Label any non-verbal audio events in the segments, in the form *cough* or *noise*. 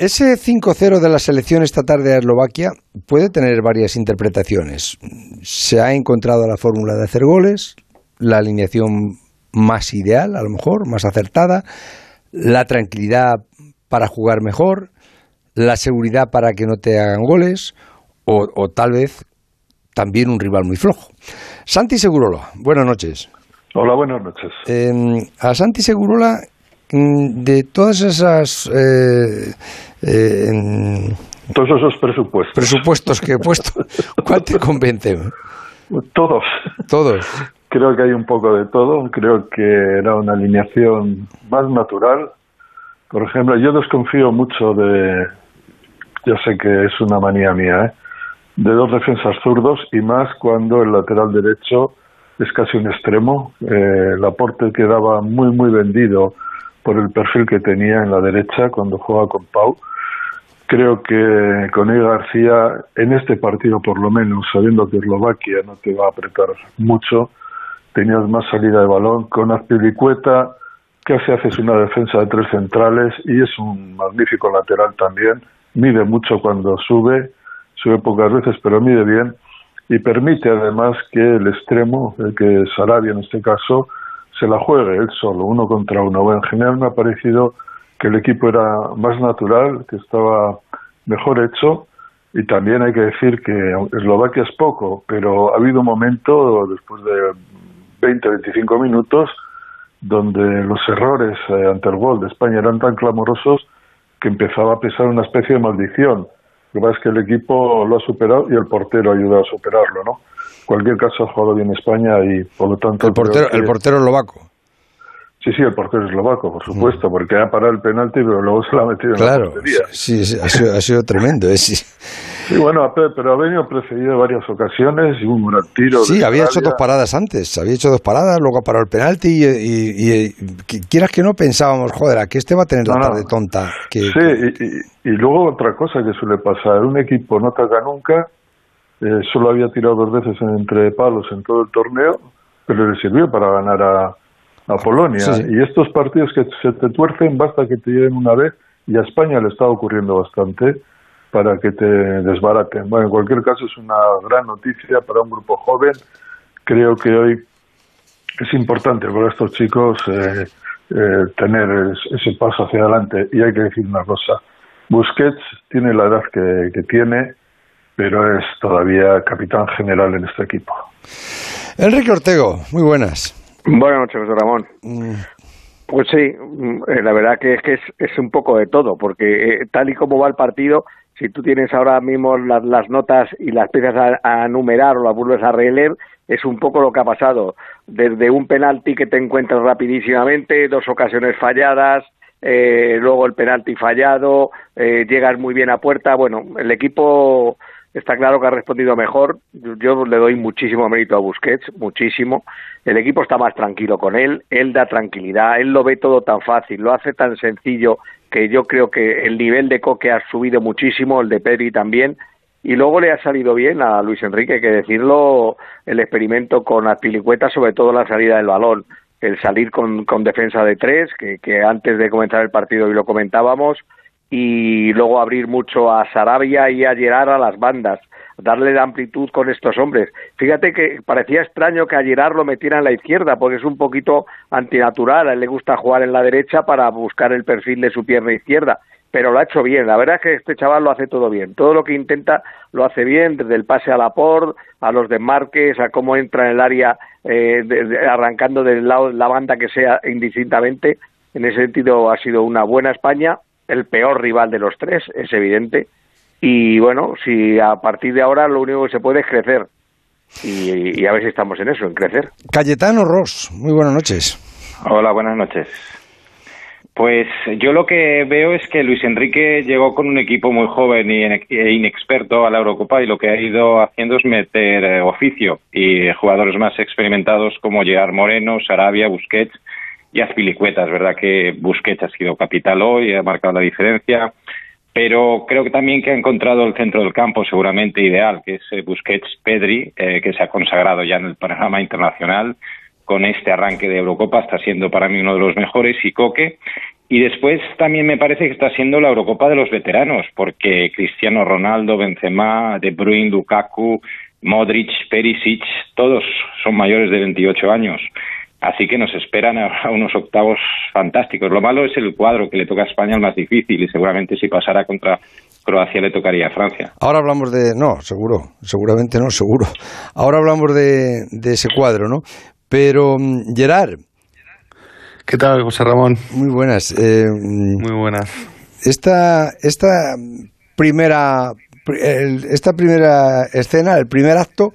ese 5-0 de la selección esta tarde a Eslovaquia puede tener varias interpretaciones. Se ha encontrado la fórmula de hacer goles, la alineación más ideal, a lo mejor, más acertada, la tranquilidad para jugar mejor, la seguridad para que no te hagan goles, o, tal vez también un rival muy flojo. Santi Segurola, buenas noches. Hola, buenas noches. Em, a Santi Segurola, de todas esas... Eh, eh, todos esos presupuestos. Presupuestos que he puesto, *laughs* ¿cuál te convence? Todos. Todos. Creo que hay un poco de todo. Creo que era una alineación más natural. Por ejemplo, yo desconfío mucho de, yo sé que es una manía mía, ¿eh? de dos defensas zurdos y más cuando el lateral derecho es casi un extremo. Eh, el aporte quedaba muy, muy vendido por el perfil que tenía en la derecha cuando jugaba con Pau. Creo que con Ega García, en este partido por lo menos, sabiendo que Eslovaquia no te va a apretar mucho, tenías más salida de balón. Con Azpilicueta casi haces una defensa de tres centrales y es un magnífico lateral también. Mide mucho cuando sube sube pocas veces, pero mide bien y permite además que el extremo, el que Sarabia en este caso, se la juegue él solo, uno contra uno. Bueno, en general me ha parecido que el equipo era más natural, que estaba mejor hecho y también hay que decir que Eslovaquia es poco, pero ha habido un momento después de 20-25 minutos donde los errores eh, ante el gol de España eran tan clamorosos que empezaba a pesar una especie de maldición. Lo que pasa es que el equipo lo ha superado y el portero ha ayudado a superarlo, ¿no? En cualquier caso ha jugado bien España y por lo tanto... El portero, el portero eslovaco. Sí, sí, el portero eslovaco, por supuesto, mm. porque ha parado el penalti, pero luego se lo ha metido en la portería. Sí, sí ha, sido, ha sido tremendo. ¿eh? Sí. Sí, bueno, pero ha venido precedido varias ocasiones y un gran tiro. Sí, había hecho dos paradas antes, había hecho dos paradas, luego ha parado el penalti y, y, quieras que no pensábamos, joder, aquí este va a tener la tarde tonta. Que, sí, Y, luego otra cosa que suele pasar, un equipo no ataca nunca, eh, solo había tirado dos veces entre palos en todo el torneo, pero le sirvió para ganar a a Polonia. Y estos partidos que se te tuercen, basta que te lleven una vez, y a España le está ocurriendo bastante para que te desbaraten. Bueno, en cualquier caso es una gran noticia para un grupo joven. Creo que hoy es importante para estos chicos eh, eh, tener ese paso hacia adelante. Y hay que decir una cosa, Busquets tiene la edad que, que tiene, pero es todavía capitán general en este equipo. Enrique Ortego, muy buenas. Buenas noches, José Ramón. Mm. Pues sí, mm, eh, la verdad que es que es, un poco de todo, porque eh, tal y como va el partido, si tú tienes ahora mismo las, notas y las empiezas a, numerar o las vuelves a releer, es un poco lo que ha pasado. Desde un penalti que te encuentras rapidísimamente, dos ocasiones falladas, eh, luego el penalti fallado, llegas muy bien a puerta. Bueno, el equipo está claro que ha respondido mejor. Yo le doy muchísimo mérito a Busquets, muchísimo. El equipo está más tranquilo con él, él da tranquilidad, él lo ve todo tan fácil, lo hace tan sencillo que yo creo que el nivel de Coque ha subido muchísimo, el de Pedri también. Y luego le ha salido bien a Luis Enrique, hay que decirlo, el experimento con Azpilicueta, sobre todo la salida del balón, el salir con, con defensa de tres, que, que antes de comenzar el partido y lo comentábamos, y luego abrir mucho a Sarabia y a Gerard a las bandas, darle la amplitud con estos hombres. Fíjate que parecía extraño que a Gerard lo metiera en la izquierda, porque es un poquito antinatural, a él le gusta jugar en la derecha para buscar el perfil de su pierna izquierda, pero lo ha hecho bien, la verdad es que este chaval lo hace todo bien, todo lo que intenta lo hace bien, desde el pase a la por, a los desmarques, a cómo entra en el área eh, arrancando del lado de la banda que sea indistintamente, en ese sentido ha sido una buena España, el peor rival de los tres, es evidente. Y bueno, si a partir de ahora lo único que se puede es crecer. Y, a ver si estamos en eso, en crecer. Cayetano Ross, muy buenas noches. Hola, buenas noches. Pues yo lo que veo es que Luis Enrique llegó con un equipo muy joven e inexperto a la Eurocopa y lo que ha ido haciendo es meter eh, oficio y jugadores más experimentados como Gerard Moreno, Sarabia, Busquets y Azpilicueta. Es verdad que Busquets ha sido capital hoy, ha marcado la diferencia, pero creo que también que ha encontrado el centro del campo seguramente ideal, que es eh, Busquets-Pedri, eh, que se ha consagrado ya en el panorama internacional con este arranque de Eurocopa, está siendo para mí uno de los mejores, y Coque. Y después también me parece que está siendo la Eurocopa de los veteranos, porque Cristiano Ronaldo, Benzema, De Bruyne, Lukaku, Modric, Perisic, todos son mayores de 28 años. Así que nos esperan a unos octavos fantásticos. Lo malo es el cuadro que le toca a España el más difícil y seguramente si pasara contra Croacia le tocaría a Francia. Ahora hablamos de... No, seguro, seguramente no, seguro. Ahora hablamos de, de ese cuadro, ¿no? Pero, mm, Gerard. ¿Qué tal, José Ramón? Muy buenas. Eh, Muy buenas. Esta, esta primera esta primera escena, el primer acto,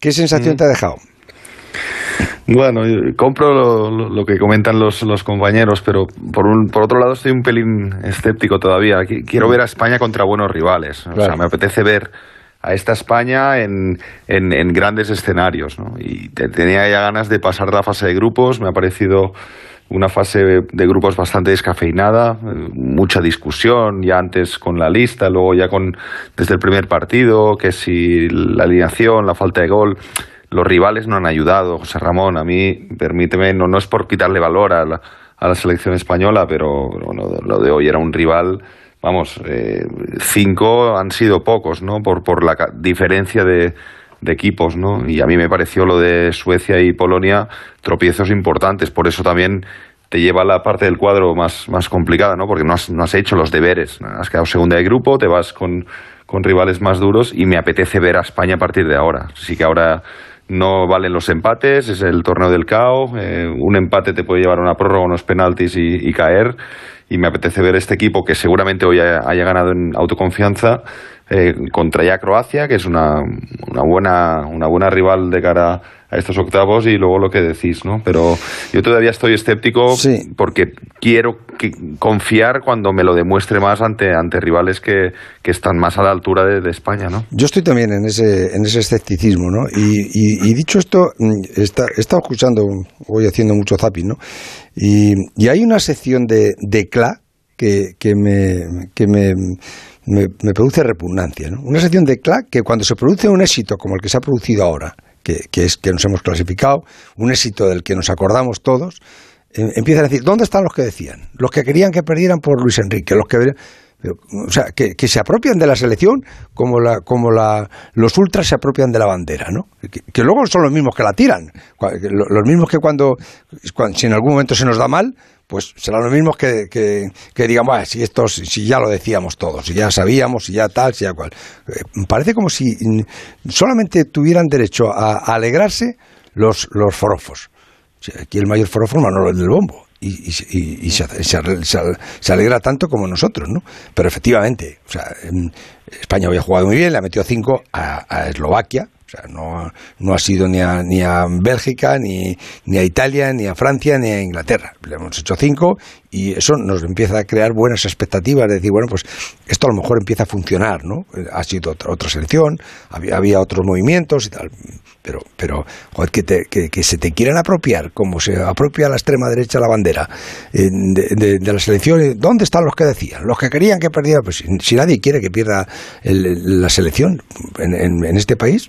¿qué sensación mm. te ha dejado? Bueno, compro lo, que comentan los, los, compañeros, pero por, un, por otro lado estoy un pelín escéptico todavía. Quiero ver a España contra buenos rivales. O sea, me apetece ver a esta España en, en, grandes escenarios. ¿no? Y tenía ya ganas de pasar la fase de grupos. Me ha parecido una fase de grupos bastante descafeinada, mucha discusión ya antes con la lista, luego ya con desde el primer partido, que si la alineación, la falta de gol, los rivales no han ayudado. José Ramón, a mí, permíteme, no, no es por quitarle valor a la, a la selección española, pero lo de hoy era un rival, vamos, eh, cinco han sido pocos, ¿no? Por, por la diferencia de, de equipos, ¿no? Y a mí me pareció lo de Suecia y Polonia tropiezos importantes, por eso también te lleva a la parte del cuadro más, más complicada, ¿no? Porque no has, no has hecho los deberes, has quedado segunda de grupo, te vas con, con rivales más duros y me apetece ver a España a partir de ahora. Así que ahora no valen los empates, es el torneo del caos, eh, un empate te puede llevar a una prórroga, unos penaltis y, caer, y me apetece ver este equipo que seguramente hoy haya ganado en autoconfianza eh, contra ya Croacia, que es una, una, buena, una buena rival de cara a estos octavos y luego lo que decís, ¿no? Pero yo todavía estoy escéptico porque quiero confiar cuando me lo demuestre más ante, ante rivales que, están más a la altura de, España, ¿no? Yo estoy también en ese, en ese escepticismo, ¿no? Y, dicho esto, mm, está, he estado escuchando, voy haciendo mucho zapping, ¿no? Y, hay una sección de, de CLA que, que me... Que me me, produce repugnancia. ¿no? Una sección de CLAC que cuando se produce un éxito como el que se ha producido ahora, que, es que nos hemos clasificado, un éxito del que nos acordamos todos, em, empiezan a decir, ¿dónde están los que decían? Los que querían que perdieran por Luis Enrique, los que... O sea, que, se apropian de la selección como, la, como la, los ultras se apropian de la bandera, ¿no? Que, luego son los mismos que la tiran, los mismos que cuando, cuando, si en algún momento se nos da mal, pues serán los mismos que, que, digamos, si, esto, si ya lo decíamos todos, si ya sabíamos, si ya tal, si ya cual. Eh, parece como si solamente tuvieran derecho a, alegrarse los, los forofos. Aquí el mayor forofo es Manolo del Bombo. Y, y, se, se, alegra tanto como nosotros, ¿no? Pero efectivamente, o sea, España había jugado muy bien, le ha metido cinco a Eslovaquia, o sea, no, no ha sido ni a, ni a Bélgica, ni, ni a Italia, ni a Francia, ni a Inglaterra. Le hemos hecho cinco y eso nos empieza a crear buenas expectativas de decir, bueno, pues esto a lo mejor empieza a funcionar, ¿no? Ha sido otra, selección, había, había, otros movimientos y tal, pero, pero joder, que, que, se te quieran apropiar, como se apropia la extrema derecha la bandera eh, de, la selección, ¿dónde están los que decían? Los que querían que perdiera, pues si, nadie quiere que pierda la selección en, en este país,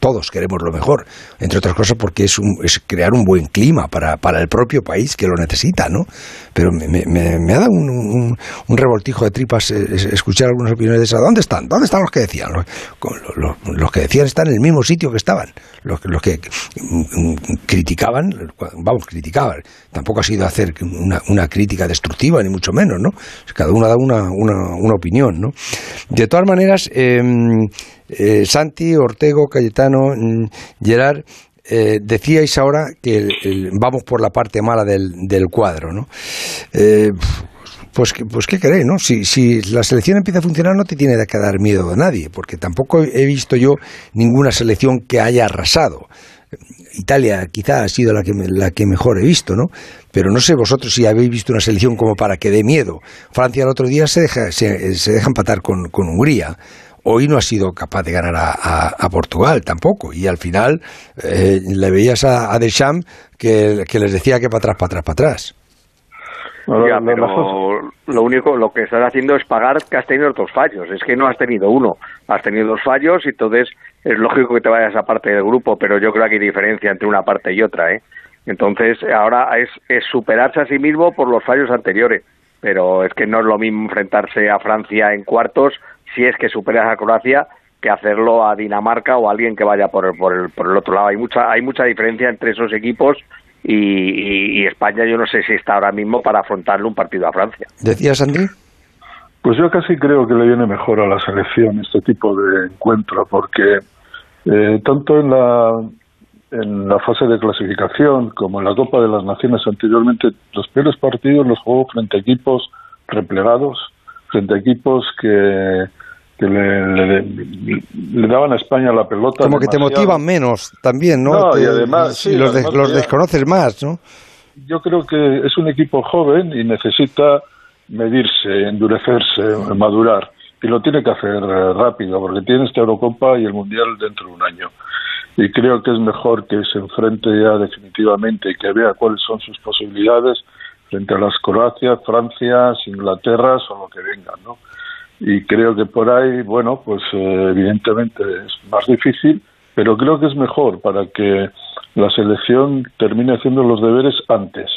todos queremos lo mejor, entre otras cosas porque es, es crear un buen clima para, para, el propio país que lo necesita, ¿no? Pero me, me, ha dado un, un, revoltijo de tripas escuchar algunas opiniones de esas. ¿Dónde están? ¿Dónde están los que decían? Los, los, que decían están en el mismo sitio que estaban. Los, los que mm, criticaban, vamos, criticaban. Tampoco ha sido hacer una, crítica destructiva, ni mucho menos, ¿no? Cada uno da una, una, una opinión, ¿no? De todas maneras, eh, eh, Santi, Ortego, Cayetano, mm, Gerard, eh, decíais ahora que vamos por la parte mala del, cuadro, ¿no? Eh, pues, pues qué queréis, ¿no? Si, si la selección empieza a funcionar no te tiene que dar miedo a nadie, porque tampoco he visto yo ninguna selección que haya arrasado. Italia quizá ha sido la que, la que mejor he visto, ¿no? Pero no sé vosotros si habéis visto una selección como para que dé miedo. Francia el otro día se deja, se deja empatar con, con Hungría hoy no ha sido capaz de ganar a, Portugal tampoco. Y al final eh, le veías a, a Deschamps que, les decía que para atrás, para atrás, para atrás. Ya, pero lo único, lo que estás haciendo es pagar que has tenido otros fallos. Es que no has tenido uno, has tenido dos fallos y entonces es lógico que te vayas a parte del grupo, pero yo creo que hay diferencia entre una parte y otra, ¿eh? Entonces, ahora es, es superarse a sí mismo por los fallos anteriores. Pero es que no es lo mismo enfrentarse a Francia en cuartos si es que superas a Croacia que hacerlo a Dinamarca o a alguien que vaya por el, por el, por el otro lado. Hay mucha, hay mucha diferencia entre esos equipos y, España yo no sé si está ahora mismo para afrontarle un partido a Francia. ¿Decías, Andy? Pues yo casi creo que le viene mejor a la selección este tipo de encuentro, porque eh, tanto en la, en la fase de clasificación como en la Copa de las Naciones anteriormente, los peores partidos los jugó frente a equipos replegados, frente a equipos que, que le, le, daban a España la pelota. Como que te motivan menos también, ¿no? no y además, los, los desconoces más, ¿no? Yo creo que es un equipo joven y necesita medirse, endurecerse, madurar. Y lo tiene que hacer eh, rápido, porque tiene esta Eurocopa y el Mundial dentro de un año. Y creo que es mejor que se enfrente ya definitivamente y que vea cuáles son sus posibilidades frente a las Croacia, Francia, Inglaterra o lo que vengan, ¿no? Y creo que por ahí, bueno, pues eh, evidentemente es más difícil, pero creo que es mejor para que la selección termine haciendo los deberes antes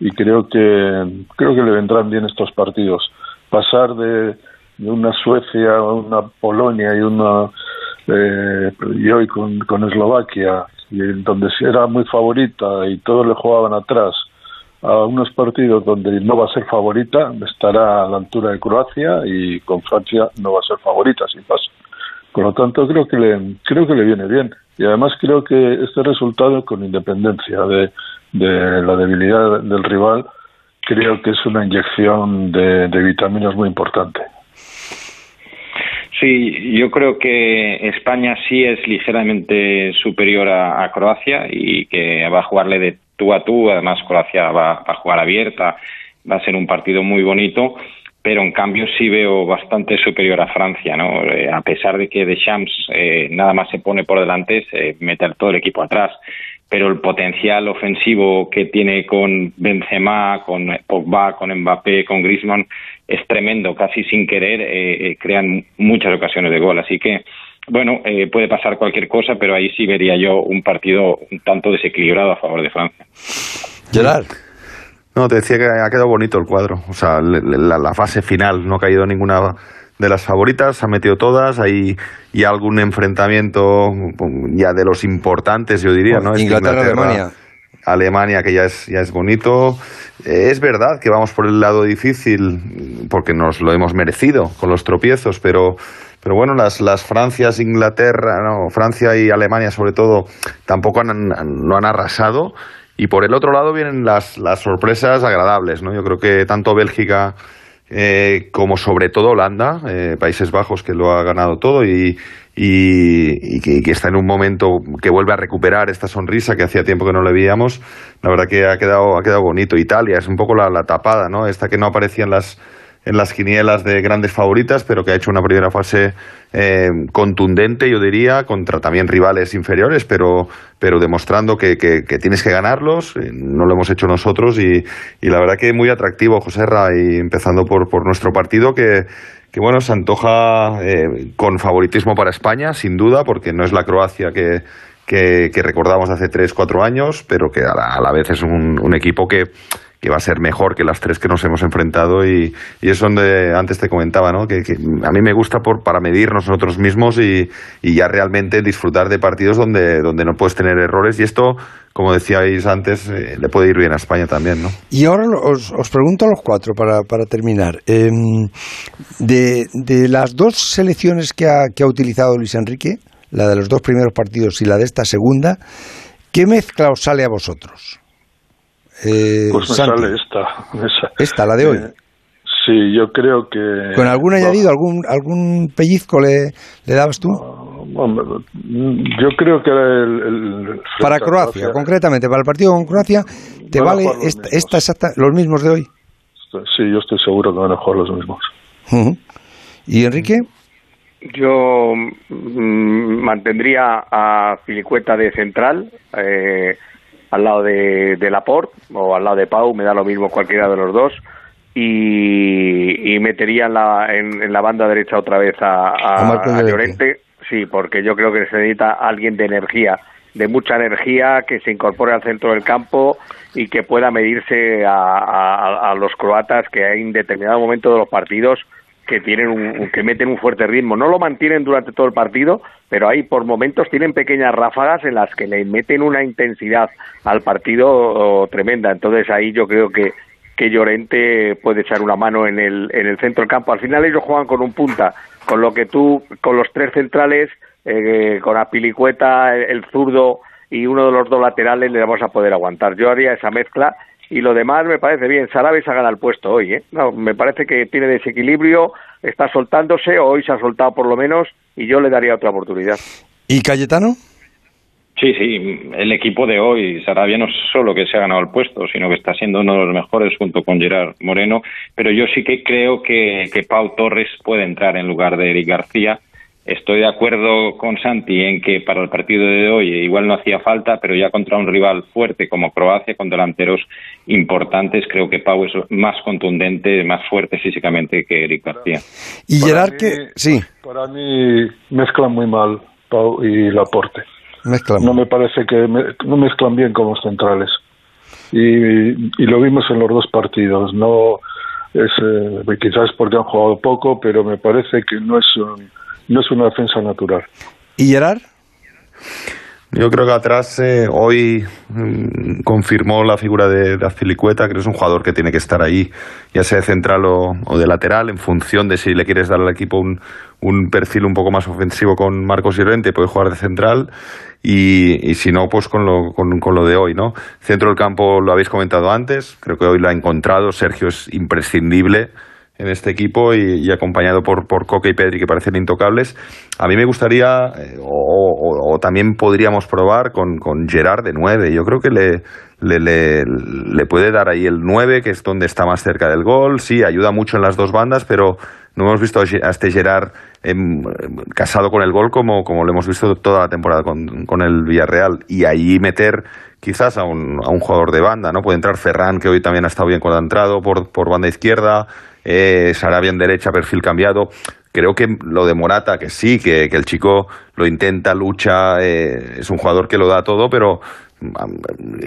y creo que creo que le vendrán bien estos partidos. Pasar de, una Suecia a una Polonia y una eh, y hoy con, con Eslovaquia, y donde era muy favorita y todos le jugaban atrás, a unos partidos donde no va a ser favorita, estará a la altura de Croacia y con Francia no va a ser favorita sin paso. Por lo tanto, creo que le, creo que le viene bien. Y además creo que este resultado, con independencia de, de la debilidad del rival, creo que es una inyección de, vitaminas muy importante. Sí, yo creo que España sí es ligeramente superior a, Croacia y que va a jugarle de tú a tú. Además, Croacia va, a jugar abierta, va a ser un partido muy bonito pero en cambio sí veo bastante superior a Francia, ¿no? Eh, a pesar de que Deschamps eh, nada más se pone por delante, se meter todo el equipo atrás pero el potencial ofensivo que tiene con Benzema, con Pogba, con Mbappé, con Griezmann es tremendo, casi sin querer eh, eh, crean muchas ocasiones de gol, así que bueno, eh, puede pasar cualquier cosa, pero ahí sí vería yo un partido un tanto desequilibrado a favor de Francia. Gerard. No, te decía que ha quedado bonito el cuadro, o sea, la fase final, no ha caído ninguna de las favoritas, ha metido todas, hay y algún enfrentamiento ya de los importantes, yo diría, ¿no? Inglaterra, Alemania. Alemania, que ya es, ya es bonito. Eh, es verdad que vamos por el lado difícil, porque nos lo hemos merecido con los tropiezos, pero, pero bueno, las, las Francias, Inglaterra, no, Francia y Alemania sobre todo, tampoco han, no han arrasado. Y por el otro lado vienen las, las sorpresas agradables, ¿no? Yo creo que tanto Bélgica eh, como sobre todo Holanda, eh, Países Bajos, que lo ha ganado todo y, y, que, está en un momento que vuelve a recuperar esta sonrisa que hacía tiempo que no le veíamos. La verdad que ha quedado, ha quedado bonito. Italia es un poco la, la tapada, ¿no? Esta que no aparecía en las en las quinielas de grandes favoritas, pero que ha hecho una primera fase eh, contundente, yo diría, contra también rivales inferiores, pero, pero demostrando que, que, tienes que ganarlos. Eh, no lo hemos hecho nosotros y, y la verdad que muy atractivo, José Ra, y empezando por, por nuestro partido, que, que bueno, se antoja eh, con favoritismo para España, sin duda, porque no es la Croacia que, que, recordamos hace 3-4 años, pero que a la, a la vez es un equipo que que va a ser mejor que las tres que nos hemos enfrentado y, y es donde antes te comentaba, ¿no? Que, a mí me gusta por, para medirnos nosotros mismos y, y, ya realmente disfrutar de partidos donde, donde no puedes tener errores y esto, como decíais antes, eh, le puede ir bien a España también, ¿no? Y ahora os, os pregunto a los cuatro para, para terminar. Em, de, de, las dos selecciones que ha, que ha utilizado Luis Enrique, la de los dos primeros partidos y la de esta segunda, ¿qué mezcla os sale a vosotros? Eh, pues me sale esta, Esta, la de hoy. Eh, sí, yo creo que... ¿Con algún añadido, algún, algún pellizco le, le dabas tú? yo creo que el... para Croacia, concretamente, para el partido con Croacia, ¿te vale esta, esta, exacta, los mismos de hoy? Sí, yo estoy seguro que van a jugar los mismos. ¿Y Enrique? Yo mm, mantendría a Filicueta de central, eh, al lado de, de Laporte o al lado de Pau, me da lo mismo cualquiera de los dos. Y, metería en la, en, la banda derecha otra vez a, a, Llorente, sí, porque yo creo que se necesita alguien de energía de mucha energía, que se incorpore al centro del campo y que pueda medirse a, a los croatas que en determinado momento de los partidos que tienen un, que meten un fuerte ritmo. No lo mantienen durante todo el partido, pero ahí por momentos tienen pequeñas ráfagas en las que le meten una intensidad al partido oh, tremenda. Entonces ahí yo creo que que Llorente puede echar una mano en el, en el centro del campo. Al final ellos juegan con un punta, con lo que tú, con los tres centrales, eh, con Apilicueta, el, el zurdo y uno de los dos laterales le vamos a poder aguantar. Yo haría esa mezcla y lo demás me parece bien. Sarabia se ha ganado el puesto hoy, ¿eh? No, me parece que tiene desequilibrio, está soltándose, hoy se ha soltado por lo menos, y yo le daría otra oportunidad. ¿Y Cayetano? Sí, sí, el equipo de hoy, Sarabia no solo que se ha ganado el puesto, sino que está siendo uno de los mejores junto con Gerard Moreno, pero yo sí que creo que, que Pau Torres puede entrar en lugar de Eric García Estoy de acuerdo con Santi en que para el partido de hoy igual no hacía falta, pero ya contra un rival fuerte como Croacia, con delanteros importantes, creo que Pau es más contundente, más fuerte físicamente que Eric García. Y Gerard, que sí. Para mí mezclan muy mal Pau y Laporte. Mezclan. No me parece que no mezclan bien como centrales. Y, y, lo vimos en los dos partidos. No es eh, quizás porque han jugado poco, pero me parece que no es un no es una defensa natural. ¿Y Gerard? Yo creo que atrás eh, hoy mm, confirmó la figura de, de Azpilicueta, que es un jugador que tiene que estar ahí, ya sea de central o, de lateral, en función de si le quieres dar al equipo un, un perfil un poco más ofensivo con Marcos Llorente, puede jugar de central, y, y si no, pues con lo, con, con, lo de hoy, ¿no? Centro del campo lo habéis comentado antes, creo que hoy lo ha encontrado, Sergio es imprescindible en este equipo y, acompañado por, por Coque y Pedri que parecen intocables. A mí me gustaría, eh, o, también podríamos probar con, Gerard de 9. Yo creo que le, le, le, puede dar ahí el 9, que es donde está más cerca del gol. Sí, ayuda mucho en las dos bandas, pero no hemos visto a este Gerard em, casado con el gol como, como lo hemos visto toda la temporada con, con el Villarreal. Y ahí meter quizás a un, a un jugador de banda, ¿no? Puede entrar Ferran, que hoy también ha estado bien cuando ha entrado, por, por banda izquierda eh, Sarabia en derecha, perfil cambiado. Creo que lo de Morata, que sí, que, el chico lo intenta, lucha, eh, es un jugador que lo da todo, pero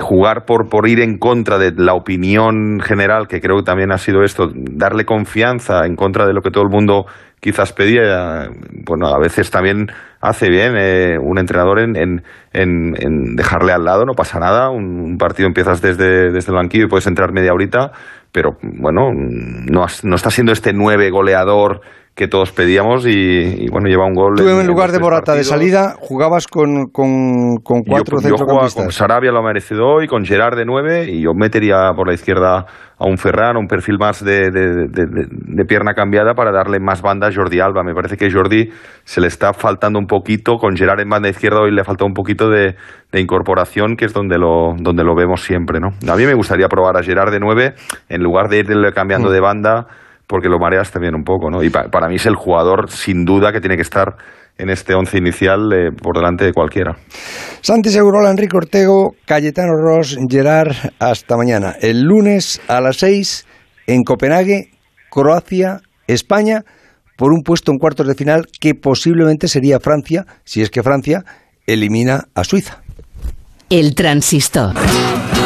jugar por, por ir en contra de la opinión general, que creo que también ha sido esto, darle confianza en contra de lo que todo el mundo quizás pedía, bueno, a veces también hace bien eh, un entrenador en, en, en, dejarle al lado, no pasa nada, un, partido empiezas desde, desde el banquillo y puedes entrar media horita, pero bueno, no, no está siendo este nueve goleador que todos pedíamos y, bueno, lleva un gol. Tú en, lugar de Morata de salida jugabas con, con, con cuatro yo, centrocampistas. Yo con Sarabia lo ha merecido hoy, con Gerard de nueve y yo metería por la izquierda a un Ferran, un perfil más de, de, de, pierna cambiada para darle más banda a Jordi Alba. Me parece que Jordi se le está faltando un poquito, con Gerard en banda izquierda hoy le falta un poquito de, incorporación, que es donde lo, donde lo vemos siempre. ¿no? A mí me gustaría probar a Gerard de nueve en lugar de irle cambiando mm. de banda porque lo mareas también un poco, ¿no? Y para mí es el jugador, sin duda, que tiene que estar en este once inicial eh, por delante de cualquiera. Santi Segurola, Enrique Ortego, Cayetano Ross, Gerard, hasta mañana. El lunes a las seis en Copenhague, Croacia, España, por un puesto en cuartos de final que posiblemente sería Francia, si es que Francia elimina a Suiza. El transistor.